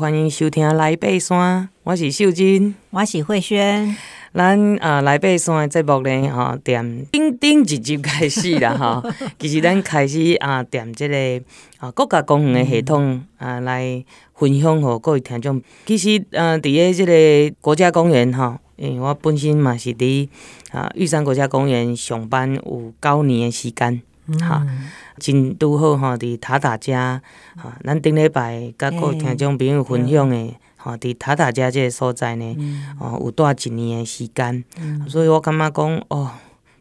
欢迎收听来爬山，我是秀珍，我是慧萱。咱啊来爬山的节目呢，哈，点顶顶一集开始啦，哈。其实咱开始啊，点这个啊国家公园的系统啊来分享给各位听众。其实啊，伫个即个国家公园哈，因为我本身嘛是伫啊玉山国家公园上班有九年的时间，哈、嗯。真拄好吼，伫塔塔家，哈，咱顶礼拜甲各位听众朋友分享的，吼，伫塔塔家即个所在呢，哦，有待一年的时间，所以我感觉讲，哦，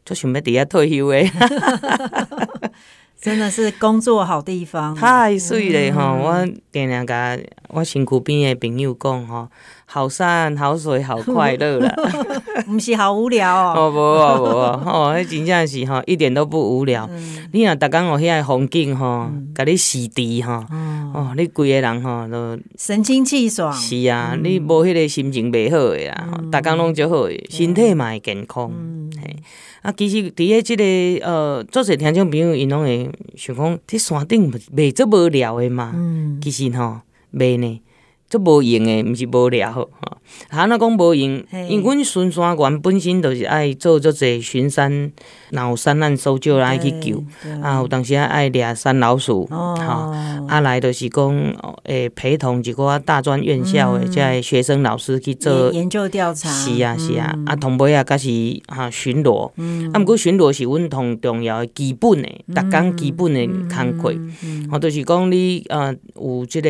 就想要伫遐退休诶，真的是工作好地方，太水了吼！我定定甲我身躯边的朋友讲吼。好山好水好快乐啦，毋是好无聊哦。哦，无哦无哦，吼，迄真正是吼，一点都不无聊。嗯、你若逐工有遐个风景吼，甲、嗯、你洗涤吼，哦，你规个人吼都神清气爽。是啊，嗯、你无迄个心情袂好诶啦，逐工拢足好诶，身体嘛会健康。嘿、嗯，啊，其实伫诶即个呃，做些听众朋友因拢会想讲，伫山顶袂足无聊诶嘛。嗯、其实吼，袂呢。足无用诶，毋是无聊吼。哈，那讲无用，因为阮巡山员本身就是爱做足侪巡山，然后山难搜救来去救。啊，有当时啊爱掠山老鼠，吼、哦，啊来就是讲，诶陪同一个大专院校诶，即个学生老师去做研究调查。是啊是啊，啊同尾啊，甲是哈巡逻。啊，毋过巡逻是阮同重要诶基本诶，逐工基本诶工课。吼，就是讲你呃有即个。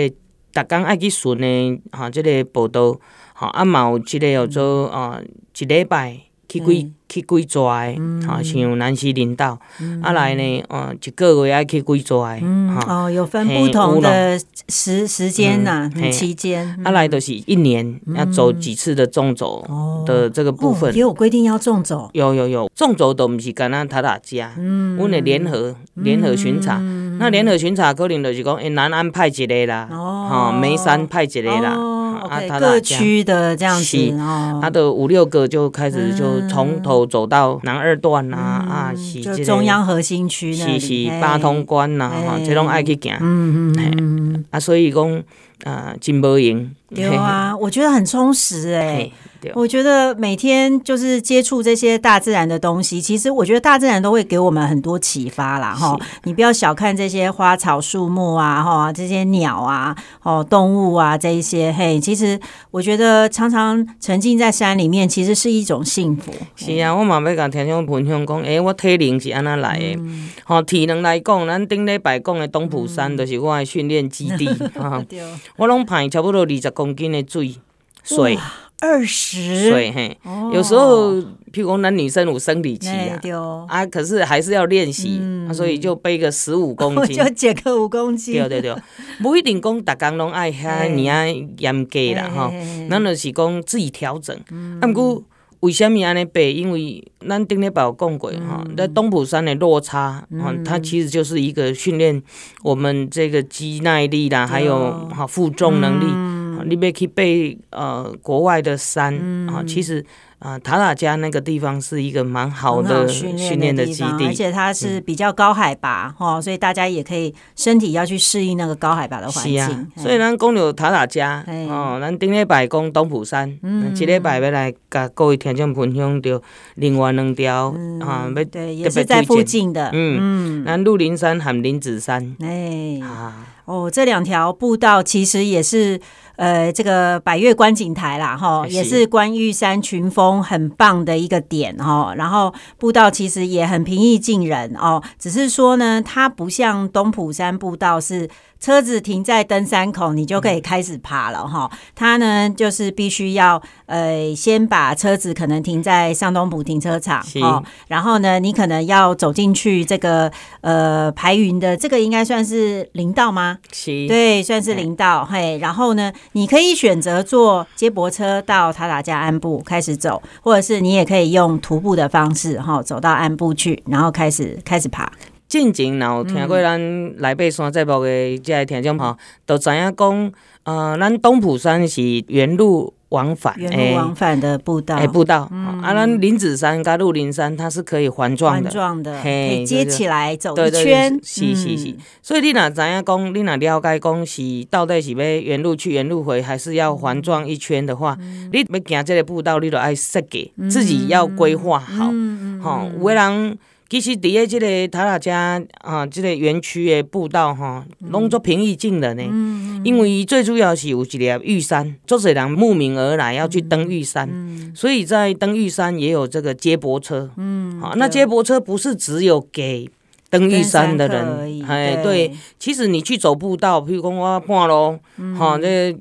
逐工爱去巡的哈，即、这个报道，哈啊嘛有即个叫做啊一礼拜去几、嗯、去几逝的，哈像南西林道，嗯、啊来呢，哦一个月爱去几逝的，嗯哦有分不同的时时间呐、嗯，期间，啊来都是一年要走几次的纵走的这个部分，也有规定要纵走，有有有。纵走都毋是干那塔塔加，嗯，阮的联合联合巡查。那联合巡查可能就是讲，诶，南安派一个啦，哦，梅山派一个啦，哦、啊，各区的这样子，哦，他的五六个就开始就从头走到南二段呐，啊，是就中央核心区，是是八通关呐，哈，这种爱去行，嗯嗯嗯，啊，所以讲，啊，真无用，对啊，我觉得很充实，诶。我觉得每天就是接触这些大自然的东西，其实我觉得大自然都会给我们很多启发啦，哈！你不要小看这些花草树木啊，哈，这些鸟啊，哦，动物啊，这一些，嘿，其实我觉得常常沉浸在山里面，其实是一种幸福。是啊，我嘛要甲听众分享讲，诶，我体能是安那来的？吼、嗯，体能来讲，咱顶礼拜讲的东埔山就是我的训练基地 啊。我拢排差不多二十公斤的水水。二十。岁嘿，有时候譬如讲，男女生有生理期啊，啊，可是还是要练习，嗯，所以就背个十五公斤，就减个五公斤，对对对，不一定讲，逐工拢爱遐尔啊严格啦哈，咱就是讲自己调整。啊，毋过为虾米安尼？背？因为咱顶礼拜有讲过哈，在东埔山的落差，嗯，它其实就是一个训练我们这个肌耐力啦，还有哈负重能力。你要去背呃国外的山啊，其实啊塔塔加那个地方是一个蛮好的训练的基地，而且它是比较高海拔哈，所以大家也可以身体要去适应那个高海拔的环境。所以咱讲到塔塔加哦，咱顶礼拜讲东埔山，嗯，这礼拜要来甲各位听众分享到另外两条啊，要对也是在附近的，嗯，咱鹿林山和林子山，哎啊哦，这两条步道其实也是。呃，这个百越观景台啦，哈，也是观玉山群峰很棒的一个点哈。然后步道其实也很平易近人哦，只是说呢，它不像东埔山步道是。车子停在登山口，你就可以开始爬了哈。它呢，就是必须要呃，先把车子可能停在上东埔停车场哦，然后呢，你可能要走进去这个呃排云的这个应该算是林道吗？是，对，算是林道嘿。然后呢，你可以选择坐接驳车到塔塔加安部开始走，或者是你也可以用徒步的方式哈，走到安部去，然后开始开始爬。进前，然后听过咱来爬山节目的即个听众吼，都知影讲，呃，咱东埔山是原路往返，原路往返的步道，哎，步道。嗯、啊，咱林子山跟鹿林山它是可以环状的，环状的，可以嘿，接起来走一圈。是是是，嗯。所以你若知影讲，你若了解讲是到底是要原路去原路回，还是要环状一圈的话，嗯、你要行这个步道，你都爱设计，自己要规划好。嗯吼，有的人其实伫个即个塔塔加啊，这个园区的步道哈，拢做平易近人呢。嗯、因为最主要是有一个玉山，做侪人慕名而来要去登玉山，嗯、所以在登玉山也有这个接驳车。嗯，好，那接驳车不是只有给登玉山的人，哎，对，其实你去走步道，譬如讲我半路，哈，那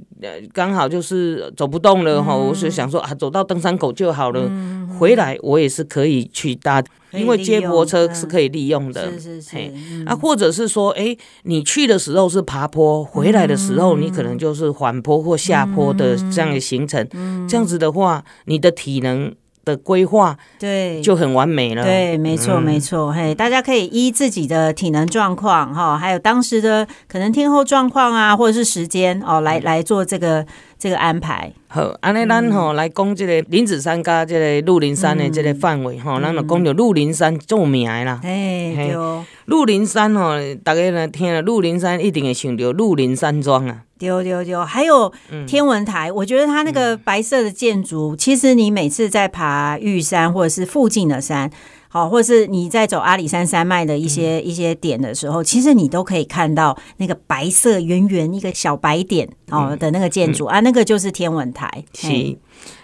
刚好就是走不动了哈，我是想说啊，走到登山口就好了，回来我也是可以去搭。因为接驳车是可以利用的，是是是，啊，或者是说，哎，你去的时候是爬坡，回来的时候你可能就是缓坡或下坡的这样的行程，这样子的话，你的体能的规划对。就很完美了。对，没错没错，嘿，大家可以依自己的体能状况哈，还有当时的可能天候状况啊，或者是时间哦，来来做这个。这个安排。好，安尼咱吼来讲这个林子山加这个鹿林山的这个范围吼，咱就讲到鹿林山著名的啦。哎，对。哦，鹿林山吼，大家呢听了鹿林山一定会想到鹿林山庄啊。丢丢丢，还有天文台，我觉得它那个白色的建筑，其实你每次在爬玉山或者是附近的山。好，或者是你在走阿里山山脉的一些、嗯、一些点的时候，其实你都可以看到那个白色圆圆一个小白点哦的那个建筑、嗯、啊，那个就是天文台。是，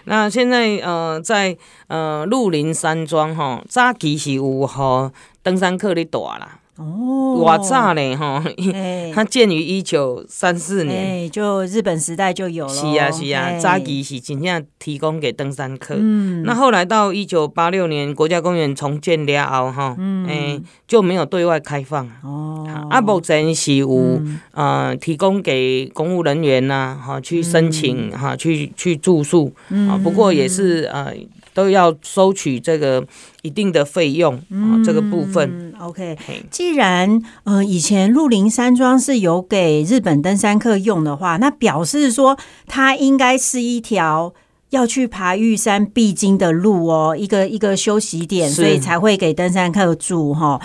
那现在呃，在呃鹿林山庄哈，早期是有吼登山客咧住啦。哦，哇炸呢哈，它建于一九三四年，哎，就日本时代就有了。是啊是啊，早期是真正提供给登山客。嗯，那后来到一九八六年国家公园重建了后哈，嗯，哎，就没有对外开放。哦，啊，目前是有呃提供给公务人员呐，哈，去申请哈，去去住宿。啊，不过也是呃。都要收取这个一定的费用，嗯，这个部分。OK，既然呃以前鹿林山庄是有给日本登山客用的话，那表示说它应该是一条要去爬玉山必经的路哦，一个一个休息点，所以才会给登山客住哈。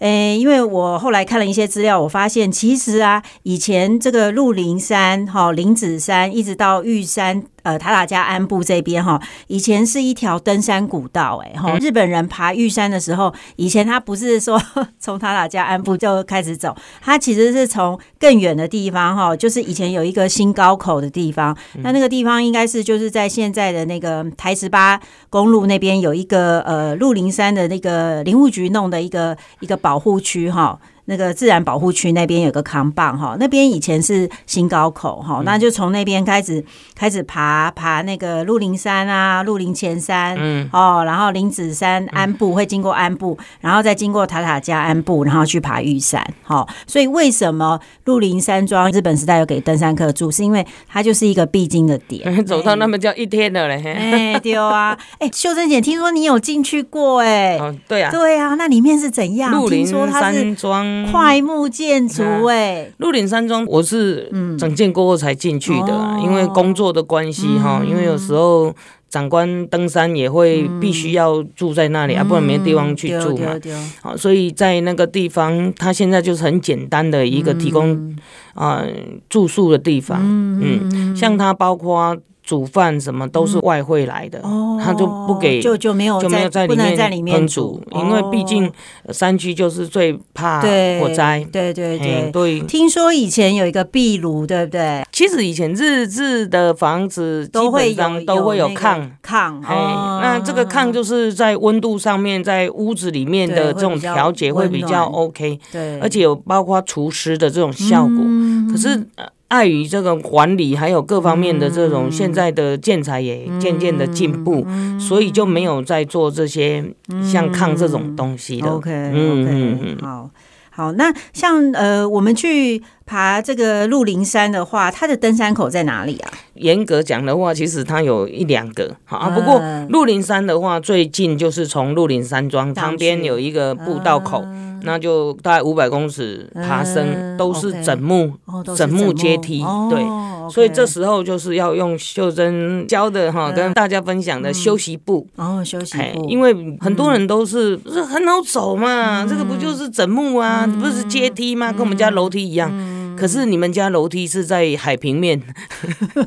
诶，因为我后来看了一些资料，我发现其实啊，以前这个鹿林山、哈林子山，一直到玉山。呃，塔塔加安部这边哈，以前是一条登山古道，哎哈。日本人爬玉山的时候，以前他不是说 从塔塔加安部就开始走，他其实是从更远的地方哈，就是以前有一个新高口的地方，那那个地方应该是就是在现在的那个台十八公路那边有一个呃鹿林山的那个林务局弄的一个一个保护区哈。那个自然保护区那边有个扛棒哈，那边以前是新高口哈，嗯、那就从那边开始开始爬爬那个鹿林山啊，鹿林前山，嗯。哦，然后林子山安部会经过安部，然后再经过塔塔加安部，然后去爬玉山，好，所以为什么鹿林山庄日本时代有给登山客住，是因为它就是一个必经的点，走到那么叫一天的嘞，哎对啊，哎秀珍姐，听说你有进去过哎、欸哦，对啊，对啊，那里面是怎样？鹿林山庄。桧木建筑哎，鹿岭山庄我是整建过后才进去的，因为工作的关系哈，嗯、因为有时候长官登山也会必须要住在那里、嗯、啊，不然没地方去住嘛。好，所以在那个地方，它现在就是很简单的一个提供啊、呃、住宿的地方。嗯，嗯。像它包括。煮饭什么都是外汇来的，哦、他就不给，就就没有就没有在里面烹煮，哦、因为毕竟山区就是最怕火灾。对对对。对，听说以前有一个壁炉，对不对？其实以前日治的房子基本上都会有炕。炕，哦、那这个炕就是在温度上面，在屋子里面的这种调节会比较 OK，对，而且有包括除湿的这种效果。嗯、可是。碍于这个管理，还有各方面的这种，现在的建材也渐渐的进步，嗯、所以就没有在做这些像抗这种东西的。OK OK，好，好，那像呃，我们去爬这个鹿林山的话，它的登山口在哪里啊？严格讲的话，其实它有一两个，好啊。不过鹿林山的话，最近就是从鹿林山庄旁边有一个步道口。那就大概五百公尺爬升，都是整木整木阶梯，对，所以这时候就是要用秀珍教的哈，跟大家分享的休息步。哦，休息步，因为很多人都是不是很好走嘛，这个不就是枕木啊，不是阶梯吗？跟我们家楼梯一样。可是你们家楼梯是在海平面，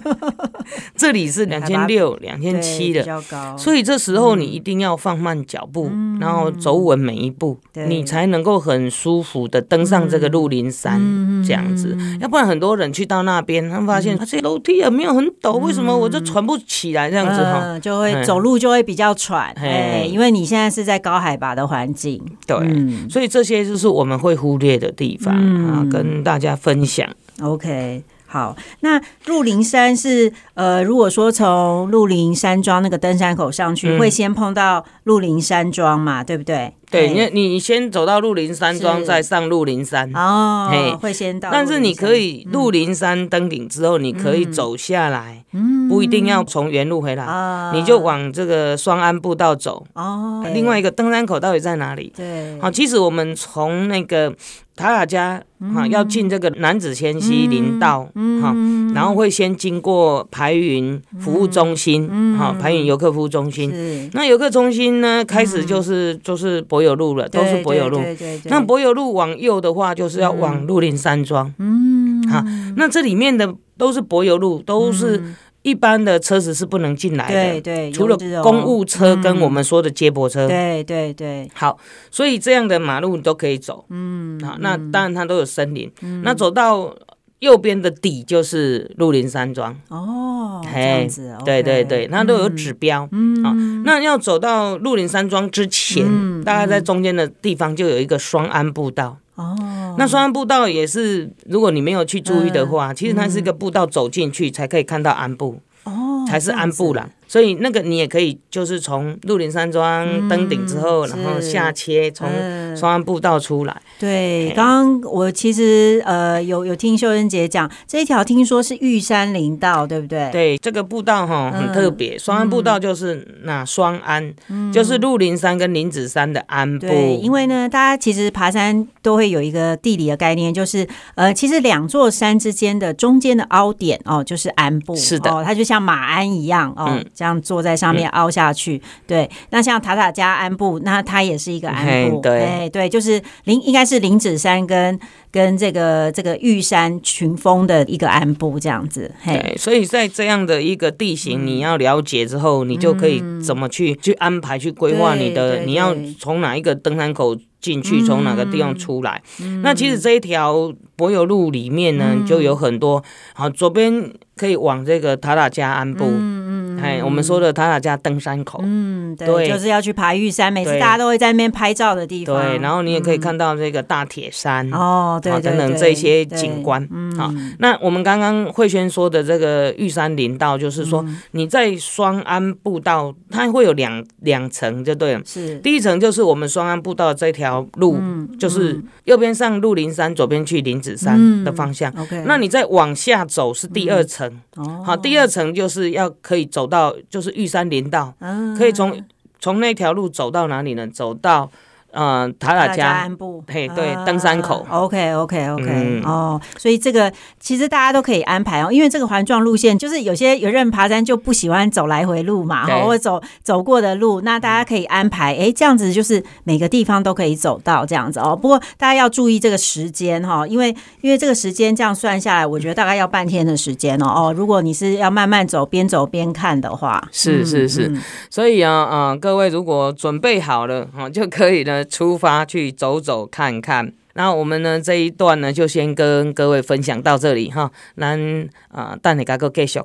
这里是两千六、两千七的较高，所以这时候你一定要放慢脚步，嗯、然后走稳每一步，嗯、你才能够很舒服的登上这个鹿林山，嗯、这样子。要不然很多人去到那边，他们发现、嗯、啊，这楼梯也没有很陡，为什么我就喘不起来？这样子哈、嗯，就会走路就会比较喘，哎，因为你现在是在高海拔的环境，对，嗯、所以这些就是我们会忽略的地方、嗯、啊，跟大家分享。想，OK，好，那鹿林山是呃，如果说从鹿林山庄那个登山口上去，嗯、会先碰到鹿林山庄嘛，对不对？对，你你先走到鹿林山庄，再上鹿林山。哦，嘿。会先到。但是你可以鹿林山登顶之后，你可以走下来，嗯。不一定要从原路回来，你就往这个双安步道走。哦。另外一个登山口到底在哪里？对，好，其实我们从那个塔塔家哈要进这个男子迁溪林道哈，然后会先经过排云服务中心哈，排云游客服务中心。那游客中心呢，开始就是就是。柏油路了，都是柏油路。那柏油路往右的话，就是要往鹿林山庄。嗯，好，那这里面的都是柏油路，都是一般的车子是不能进来的。对对，除了公务车跟我们说的接驳车。对对对，好，所以这样的马路你都可以走。嗯，好，那当然它都有森林。那走到。右边的底就是鹿林山庄哦，这样子，对对对，它都有指标。嗯，那要走到鹿林山庄之前，大概在中间的地方就有一个双安步道。哦，那双安步道也是，如果你没有去注意的话，其实它是一个步道，走进去才可以看到安步。哦，才是安步啦。所以那个你也可以，就是从鹿林山庄登顶之后，然后下切从双安步道出来。对，刚刚我其实呃有有听秀珍姐讲，这一条听说是玉山林道，对不对？对，这个步道哈很特别，双安步道就是那双安，就是鹿林山跟林子山的安步。对，因为呢，大家其实爬山都会有一个地理的概念，就是呃，其实两座山之间的中间的凹点哦，就是安步。是的，它就像马鞍一样哦。这样坐在上面凹下去，嗯、对。那像塔塔加安步，那它也是一个安步，对、欸、对，就是林应该是林子山跟跟这个这个玉山群峰的一个安部这样子。对，所以在这样的一个地形你要了解之后，嗯、你就可以怎么去去安排去规划你的，你要从哪一个登山口进去，从哪个地方出来。嗯、那其实这一条柏油路里面呢，就有很多，好，左边可以往这个塔塔加安步。我们说的塔塔加登山口，嗯，对，就是要去爬玉山，每次大家都会在那边拍照的地方。对，然后你也可以看到这个大铁山哦，对，等等这些景观。好，那我们刚刚慧轩说的这个玉山林道，就是说你在双安步道，它会有两两层，就对了。是，第一层就是我们双安步道这条路，就是右边上鹿林山，左边去林子山的方向。OK，那你再往下走是第二层。哦，好，第二层就是要可以。走到就是玉山林道，可以从从那条路走到哪里呢？走到。嗯，塔塔加安步，嘿，对，登山口。OK，OK，OK，哦，所以这个其实大家都可以安排哦，因为这个环状路线就是有些有人爬山就不喜欢走来回路嘛，或者走走过的路，那大家可以安排，哎，这样子就是每个地方都可以走到这样子哦。不过大家要注意这个时间哈，因为因为这个时间这样算下来，我觉得大概要半天的时间哦。哦，如果你是要慢慢走，边走边看的话，是是是，所以啊啊，各位如果准备好了哦，就可以了。出发去走走看看，那我们呢这一段呢就先跟各位分享到这里哈，那啊等下个继续。